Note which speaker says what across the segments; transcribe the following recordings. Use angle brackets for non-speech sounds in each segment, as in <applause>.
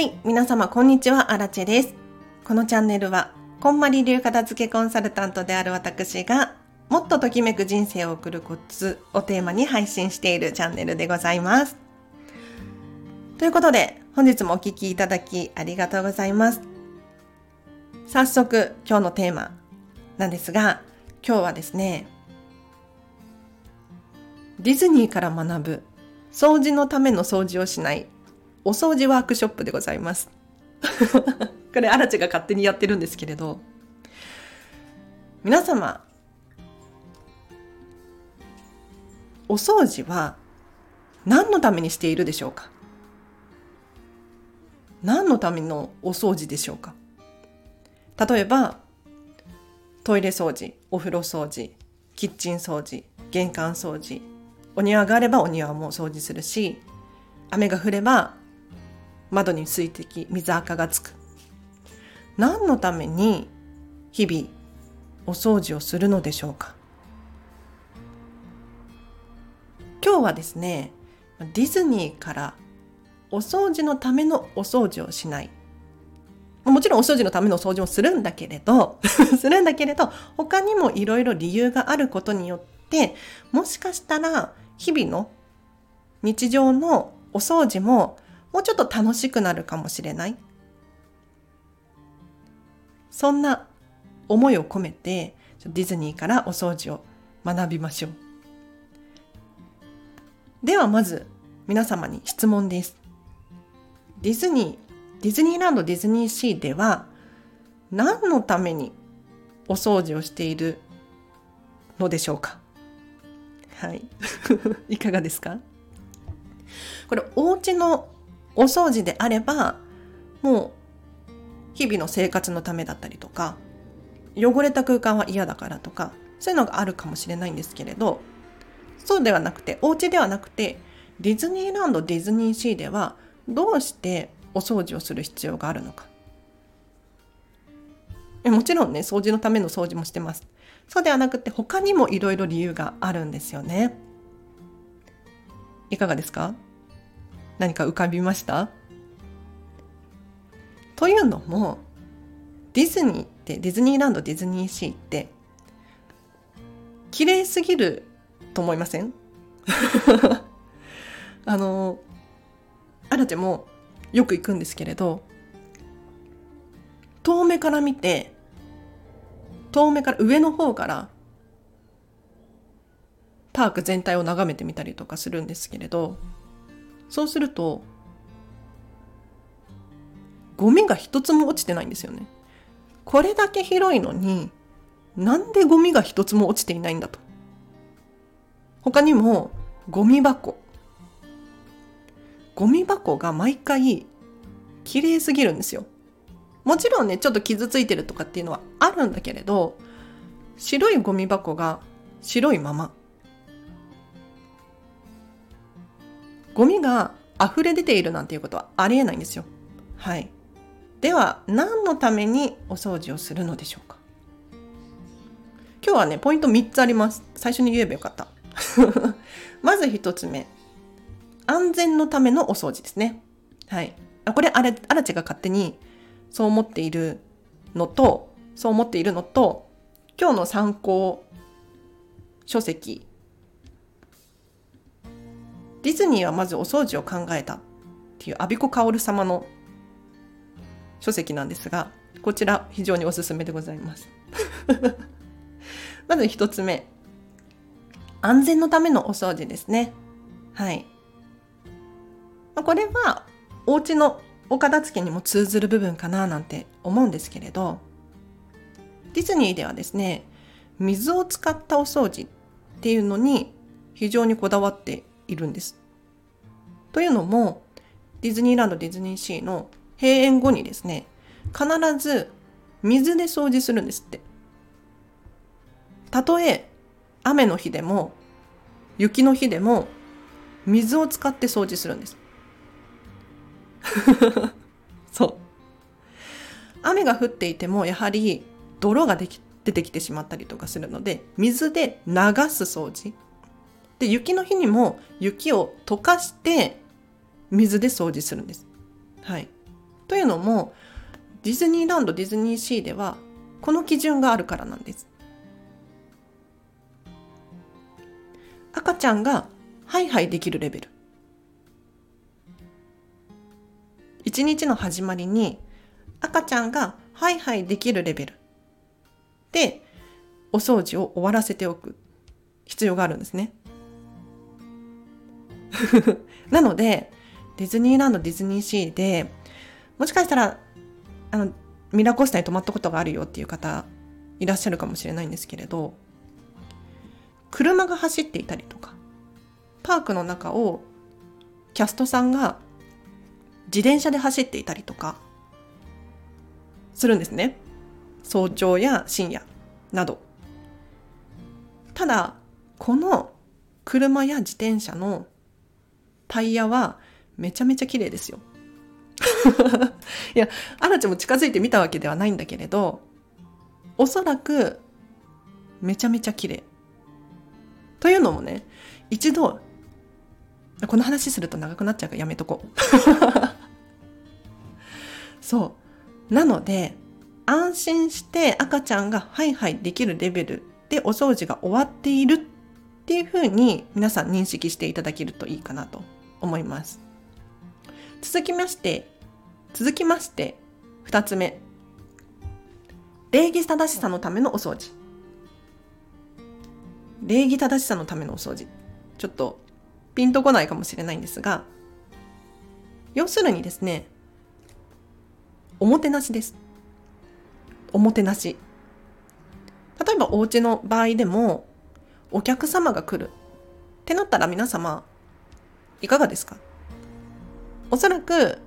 Speaker 1: はい、皆様こんにちは、アラチェです。このチャンネルは、こんまり流片付けコンサルタントである私が、もっとときめく人生を送るコツをテーマに配信しているチャンネルでございます。ということで、本日もお聴きいただきありがとうございます。早速、今日のテーマなんですが、今日はですね、ディズニーから学ぶ掃除のための掃除をしないお掃除ワークショップでございます。<laughs> これ、アラチが勝手にやってるんですけれど、皆様、お掃除は何のためにしているでしょうか？何のためのお掃除でしょうか？例えば、トイレ掃除、お風呂掃除、キッチン掃除、玄関掃除、お庭があればお庭も掃除するし、雨が降れば窓に水滴、水垢がつく。何のために日々お掃除をするのでしょうか？今日はですね、ディズニーからお掃除のためのお掃除をしない。もちろんお掃除のための掃除もするんだけれど、<laughs> するんだけれど、他にもいろいろ理由があることによって、もしかしたら日々の日常のお掃除ももうちょっと楽しくなるかもしれない。そんな思いを込めてディズニーからお掃除を学びましょう。ではまず皆様に質問です。ディズニー、ディズニーランド、ディズニーシーでは何のためにお掃除をしているのでしょうか？はい。<laughs> いかがですか？これお家のお掃除であれば、もう日々の生活のためだったりとか、汚れた空間は嫌だからとか、そういうのがあるかもしれないんですけれど、そうではなくて、お家ではなくて、ディズニーランド、ディズニーシーでは、どうしてお掃除をする必要があるのか。もちろんね、掃除のための掃除もしてます。そうではなくて、他にもいろいろ理由があるんですよね。いかがですか？何か浮かびました？というのもディズニーってディズニーランドディズニーシーって綺麗すぎると思いません？<laughs> あのアラチェもよく行くんですけれど遠目から見て遠目から上の方からパーク全体を眺めてみたりとかするんですけれどそうするとゴミが一つも落ちてないんですよね。これだけ広いのになんでゴミが一つも落ちていないんだと。他にもゴミ箱。ゴミ箱が毎回綺麗すぎるんですよ。もちろんね、ちょっと傷ついてるとかっていうのはあるんだけれど、白いゴミ箱が白いまま。ゴミが溢れ出ているなんていうことはありえないんですよ。はい。では、何のためにお掃除をするのでしょうか今日はね、ポイント3つあります。最初に言えばよかった。<laughs> まず1つ目。安全のためのお掃除ですね。はい。これ、あれ、アラチが勝手にそう思っているのと、そう思っているのと、今日の参考書籍ディズニーはまずお掃除を考えたっていうアビコカオル様の書籍なんですが、こちら非常におすすめでございます。<laughs> まず一つ目。安全のためのお掃除ですね。はい。これはお家のお片付けにも通ずる部分かななんて思うんですけれど、ディズニーではですね、水を使ったお掃除っていうのに非常にこだわっているんです。というのも、ディズニーランド、ディズニーシーの閉園後にですね、必ず水で掃除するんですって。たとえ雨の日でも雪の日でも水を使って掃除するんです。<laughs> そう。雨が降っていてもやはり泥ができ出てきてしまったりとかするので水で流す掃除で、雪の日にも雪を溶かして水で掃除するんです。はい。というのもディズニーランドディズニーシーではこの基準があるからなんです赤ちゃんがハイハイできるレベル一日の始まりに赤ちゃんがハイハイできるレベルでお掃除を終わらせておく必要があるんですね。<laughs> なのでディズニーランドディズニーシーでもしかしたらあのミラコスタに泊まったことがあるよっていう方いらっしゃるかもしれないんですけれど車が走っていたりとかパークの中をキャストさんが自転車で走っていたりとかするんですね。早朝や深夜など。ただこの車や自転車のタイヤはめちゃめちゃ綺麗ですよ。<laughs> いやアラチも近づいてみたわけではないんだけれどおそらくめちゃめちゃ綺麗。というのもね一度この話すると長くなっちゃうからやめとこう。<laughs> そう。なので安心して赤ちゃんがハイハイできるレベルでお掃除が終わっているっていうふうに皆さん認識していただけるといいかなと思います。続きまして、続きまして、二つ目。礼儀正しさのためのお掃除。礼儀正しさのためのお掃除。ちょっとピンとこないかもしれないんですが、要するにですね、おもてなしです。おもてなし。例えばお家の場合でも、お客様が来るってなったら皆様、いかがですか？おそらく、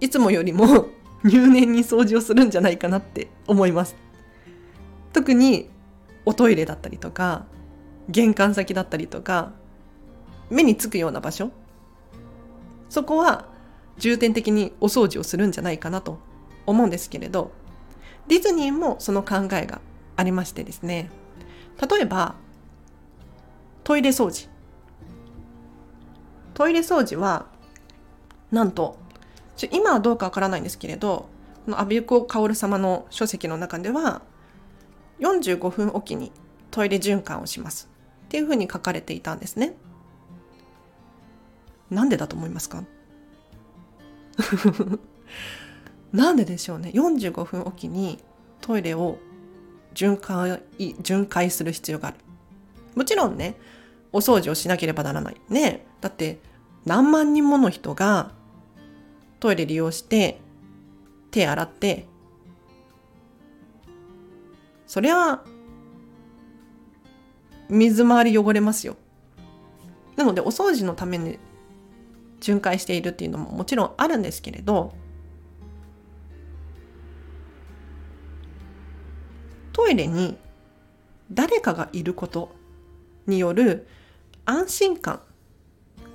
Speaker 1: いつもよりも <laughs> 入念に掃除をするんじゃないかなって思います。特に、おトイレだったりとか、玄関先だったりとか、目につくような場所。そこは重点的にお掃除をするんじゃないかなと思うんですけれど、ディズニーもその考えがありましてですね。例えば、トイレ掃除。トイレ掃除はなんと今はどうかわからないんですけれどこのアビコカオル様の書籍の中では45分おきにトイレ循環をします。っていうふうに書かれていたんですね。なんでだと思いますか？<laughs> なんででしょうね。45分おきにトイレを巡回巡回する必要がある。もちろんねお掃除をしなければならない。ね。だって何万人もの人がトイレ利用して手洗ってそれは水回り汚れますよ。なのでお掃除のために巡回しているっていうのももちろんあるんですけれどトイレに誰かがいることによる安心感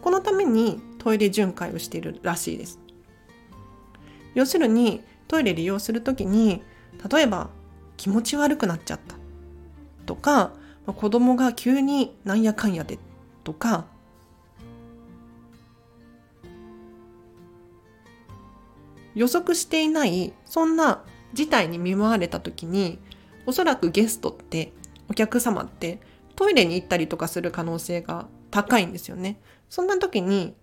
Speaker 1: このためにトイレ巡回をしているらしいです要するにトイレ利用する時に例えば気持ち悪くなっちゃったとか子供が急になんやかんやでとか予測していないそんな事態に見舞われた時におそらくゲストってお客様ってトイレに行ったりとかする可能性が高いんですよね。そんな時に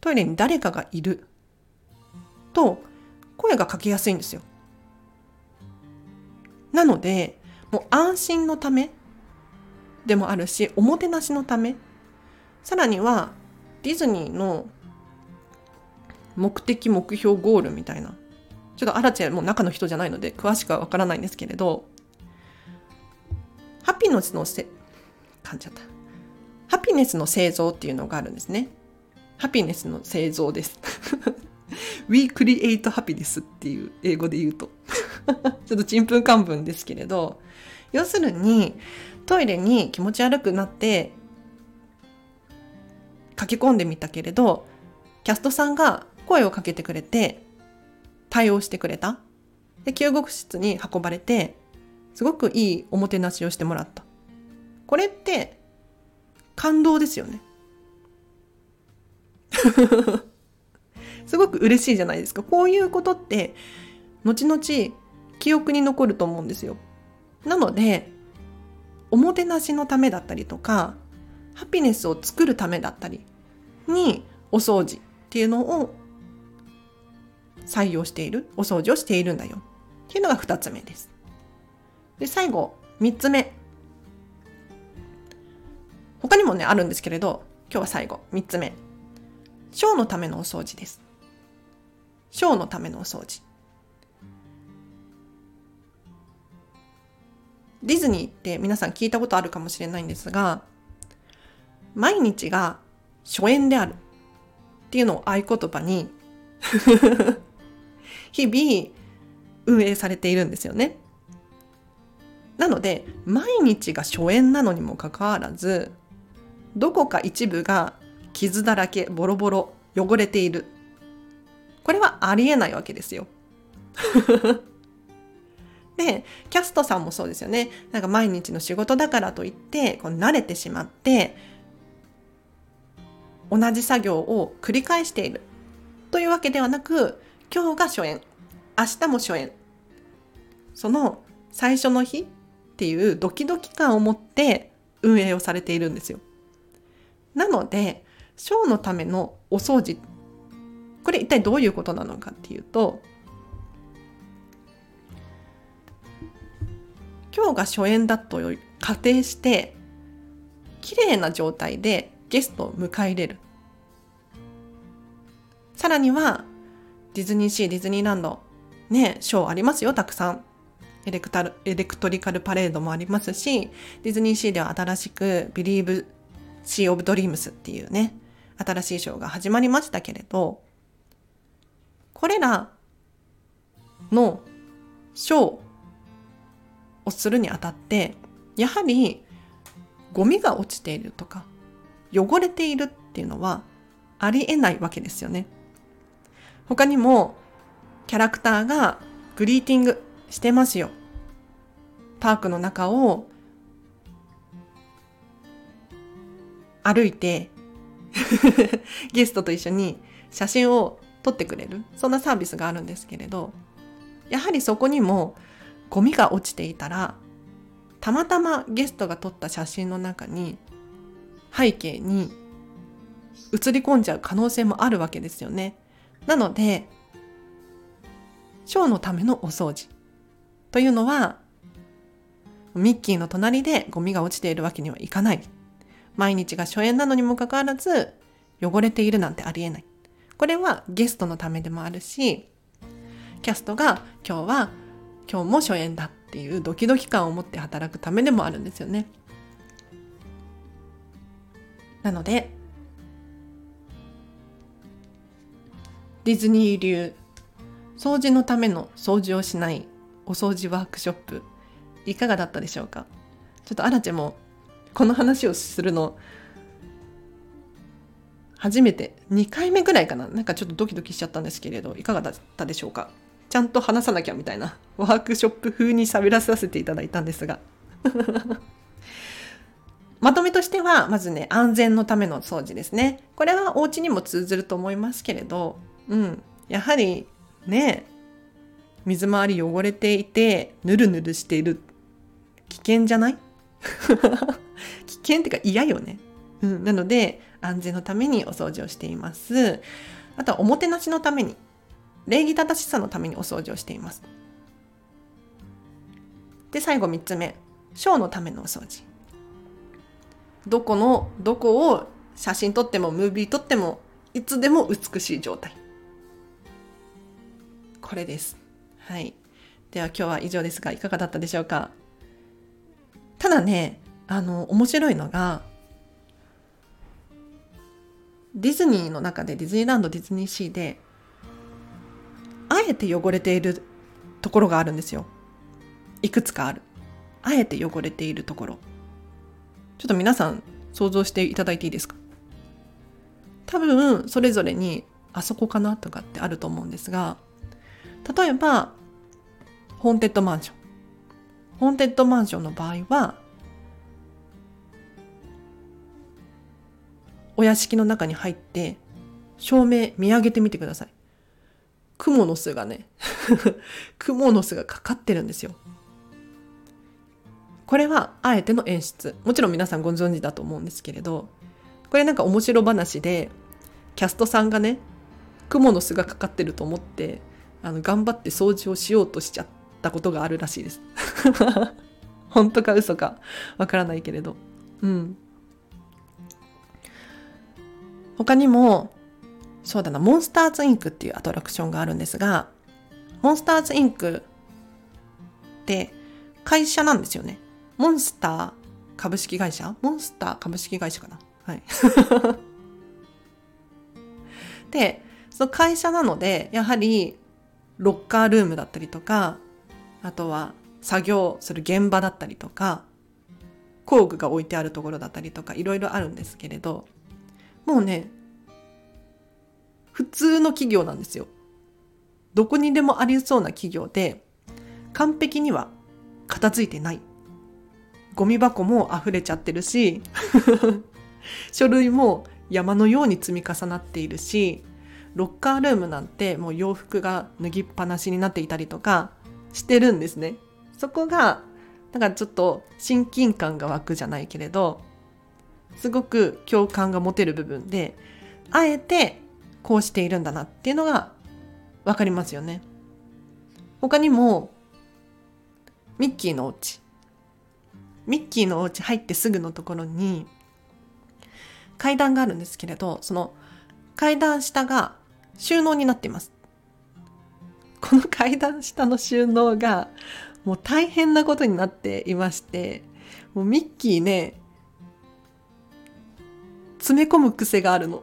Speaker 1: トイレに誰かがいると声がかけやすいんですよ。なのでもう安心のためでもあるしおもてなしのためさらにはディズニーの目的目標ゴールみたいなちょっとアラチェもう中の人じゃないので詳しくはわからないんですけれどハッピネスのせ噛んじゃったハピネスの製造っていうのがあるんですね。ハピネスの製造です。<laughs> We create happiness っていう英語で言うと。<laughs> ちょっとちんぷんかんぷんですけれど要するにトイレに気持ち悪くなって駆け込んでみたけれどキャストさんが声をかけてくれて対応してくれた。で救護室に運ばれてすごくいいおもてなしをしてもらった。これって感動ですよね <laughs> すごく嬉しいじゃないですか。こういうことって、後々記憶に残ると思うんですよ。なので、おもてなしのためだったりとか、ハピネスを作るためだったりにお掃除っていうのを採用している、お掃除をしているんだよっていうのが2つ目です。で、最後、3つ目。他にもね、あるんですけれど、今日は最後、3つ目。ショーのためのお掃除です。ショーのためのお掃除。ディズニーって皆さん聞いたことあるかもしれないんですが、毎日が初演であるっていうのを合言葉に <laughs> 日々運営されているんですよね。なので毎日が初演なのにもかかわらずどこか一部が傷だらけボロボロ汚れているこれはありえないわけですよ。<laughs> でキャストさんもそうですよねなんか毎日の仕事だからといってこう慣れてしまって同じ作業を繰り返しているというわけではなく今日が初演明日も初演その最初の日っていうドキドキ感を持って運営をされているんですよ。なのでショーのためのお掃除これ一体どういうことなのかっていうと今日が初演だと仮定して綺麗な状態でゲストを迎え入れる。さらにはディズニーシーディズニーランドねショーありますよたくさん。エレクタルエレクトリカルパレードもありますしディズニーシーでは新しくビリーブシー・オブ・ドリームスっていうね新しいショーが始まりましたけれどこれらのショーをするにあたってやはりゴミが落ちているとか汚れているっていうのはありえないわけですよね。他にもキャラクターがグリーティングしてますよ。パークの中を歩いて <laughs> ゲストと一緒に写真を撮ってくれるそんなサービスがあるんですけれどやはりそこにもゴミが落ちていたらたまたまゲストが撮った写真の中に背景に映り込んじゃう可能性もあるわけですよね。なのでショーのためのお掃除というのはミッキーの隣でゴミが落ちているわけにはいかない。毎日が初演なのにもかかわらず汚れているなんてありえない。これはゲストのためでもあるし、キャストが今日は今日も初演だっていうドキドキ感を持って働くためでもあるんですよね。なので、ディズニー流掃除のための掃除をしないお掃除ワークショップいかがだったでしょうか？ちょっとアラチェもこの話をするの初めて2回目ぐらいかな。なんかちょっとドキドキしちゃったんですけれどいかがだったでしょうか。ちゃんと話さなきゃみたいなワークショップ風に喋らさせていただいたんですが。<laughs> まとめとしてはまずね安全のための掃除ですね。これはお家にも通ずると思いますけれどうん。やはりね水回り汚れていてぬるぬるしている危険じゃない？<laughs> 危険っていうか嫌よね、うん、なので安全のためにお掃除をしています。あとはおもてなしのために、礼儀正しさのためにお掃除をしています。で、最後3つ目、ショーのためのお掃除。どこの、どこを写真撮っても、ムービー撮っても、いつでも美しい状態。これです。はい。では今日は以上ですが、いかがだったでしょうか？ただね、あの、面白いのが、ディズニーの中でディズニーランドディズニーシーであえて汚れているところがあるんですよ。いくつかある。あえて汚れているところ。ちょっと皆さん想像していただいていいですか？多分それぞれにあそこかなとかってあると思うんですが例えばホーンテッドマンション。ホーンテッドマンションの場合はお屋敷の中に入って照明見上げてみてください。クモの巣がね <laughs> クモの巣がかかってるんですよ。これはあえての演出。もちろん皆さんご存知だと思うんですけれどこれなんか面白話でキャストさんがねクモの巣がかかってると思ってあの頑張って掃除をしようとしちゃったことがあるらしいです。<laughs> 本当か嘘かわからないけれど。うん。他にもそうだなモンスターズインクっていうアトラクションがあるんですがモンスターズインクって会社なんですよね。モンスター株式会社？モンスター株式会社かな？はい。<laughs> でその会社なのでやはりロッカールームだったりとかあとは作業する現場だったりとか工具が置いてあるところだったりとかいろいろあるんですけれどもうね普通の企業なんですよどこにでもありそうな企業で完璧には片付いてないゴミ箱も溢れちゃってるし <laughs> 書類も山のように積み重なっているしロッカールームなんてもう洋服が脱ぎっぱなしになっていたりとかしてるんですね。そこがだからちょっと親近感が湧くじゃないけれどすごく共感が持てる部分であえてこうしているんだなっていうのが分かりますよね。他にもミッキーのお家ミッキーのお家入ってすぐのところに階段があるんですけれどその階段下が収納になっていますこの階段下の収納がもう大変なことになっていましてもうミッキーね詰め込む癖があるの。<laughs>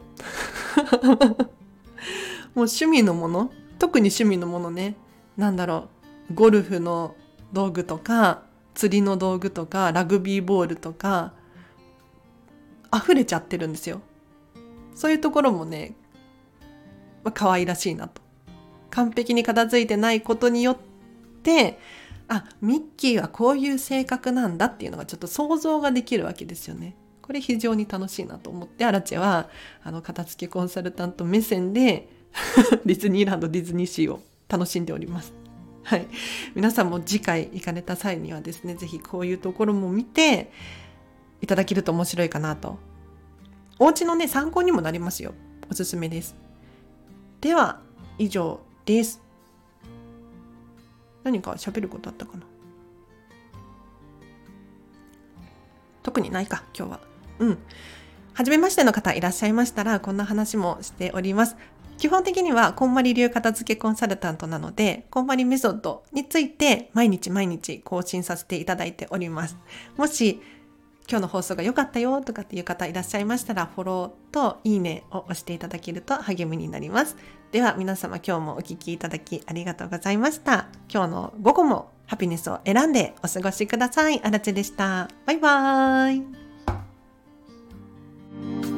Speaker 1: もう趣味のもの。特に趣味のものね。なんだろう。ゴルフの道具とか釣りの道具とかラグビーボールとか溢れちゃってるんですよ。そういうところもね、まあ、可愛らしいなと。完璧に片付いてないことによってあミッキーはこういう性格なんだっていうのがちょっと想像ができるわけですよね。これ非常に楽しいなと思ってアラチェはあの片付けコンサルタント目線で <laughs> ディズニーランドディズニーシーを楽しんでおります。はい、皆さんも次回行かれた際にはですね是非こういうところも見ていただけると面白いかなと。お家のね参考にもなりますよ。おすすめです。では以上です。何か喋ることあったかな？特にないか今日は。うん。初めましての方いらっしゃいましたらこんな話もしております。基本的にはこんまり流片付けコンサルタントなのでこんまりメソッドについて毎日毎日更新させていただいております。もし今日の放送が良かったよとかっていう方いらっしゃいましたらフォローといいねを押していただけると励みになります。では皆様今日もお聴きいただきありがとうございました。今日の午後もハピネスを選んでお過ごしください。あらちでした。バイバーイ。Thank you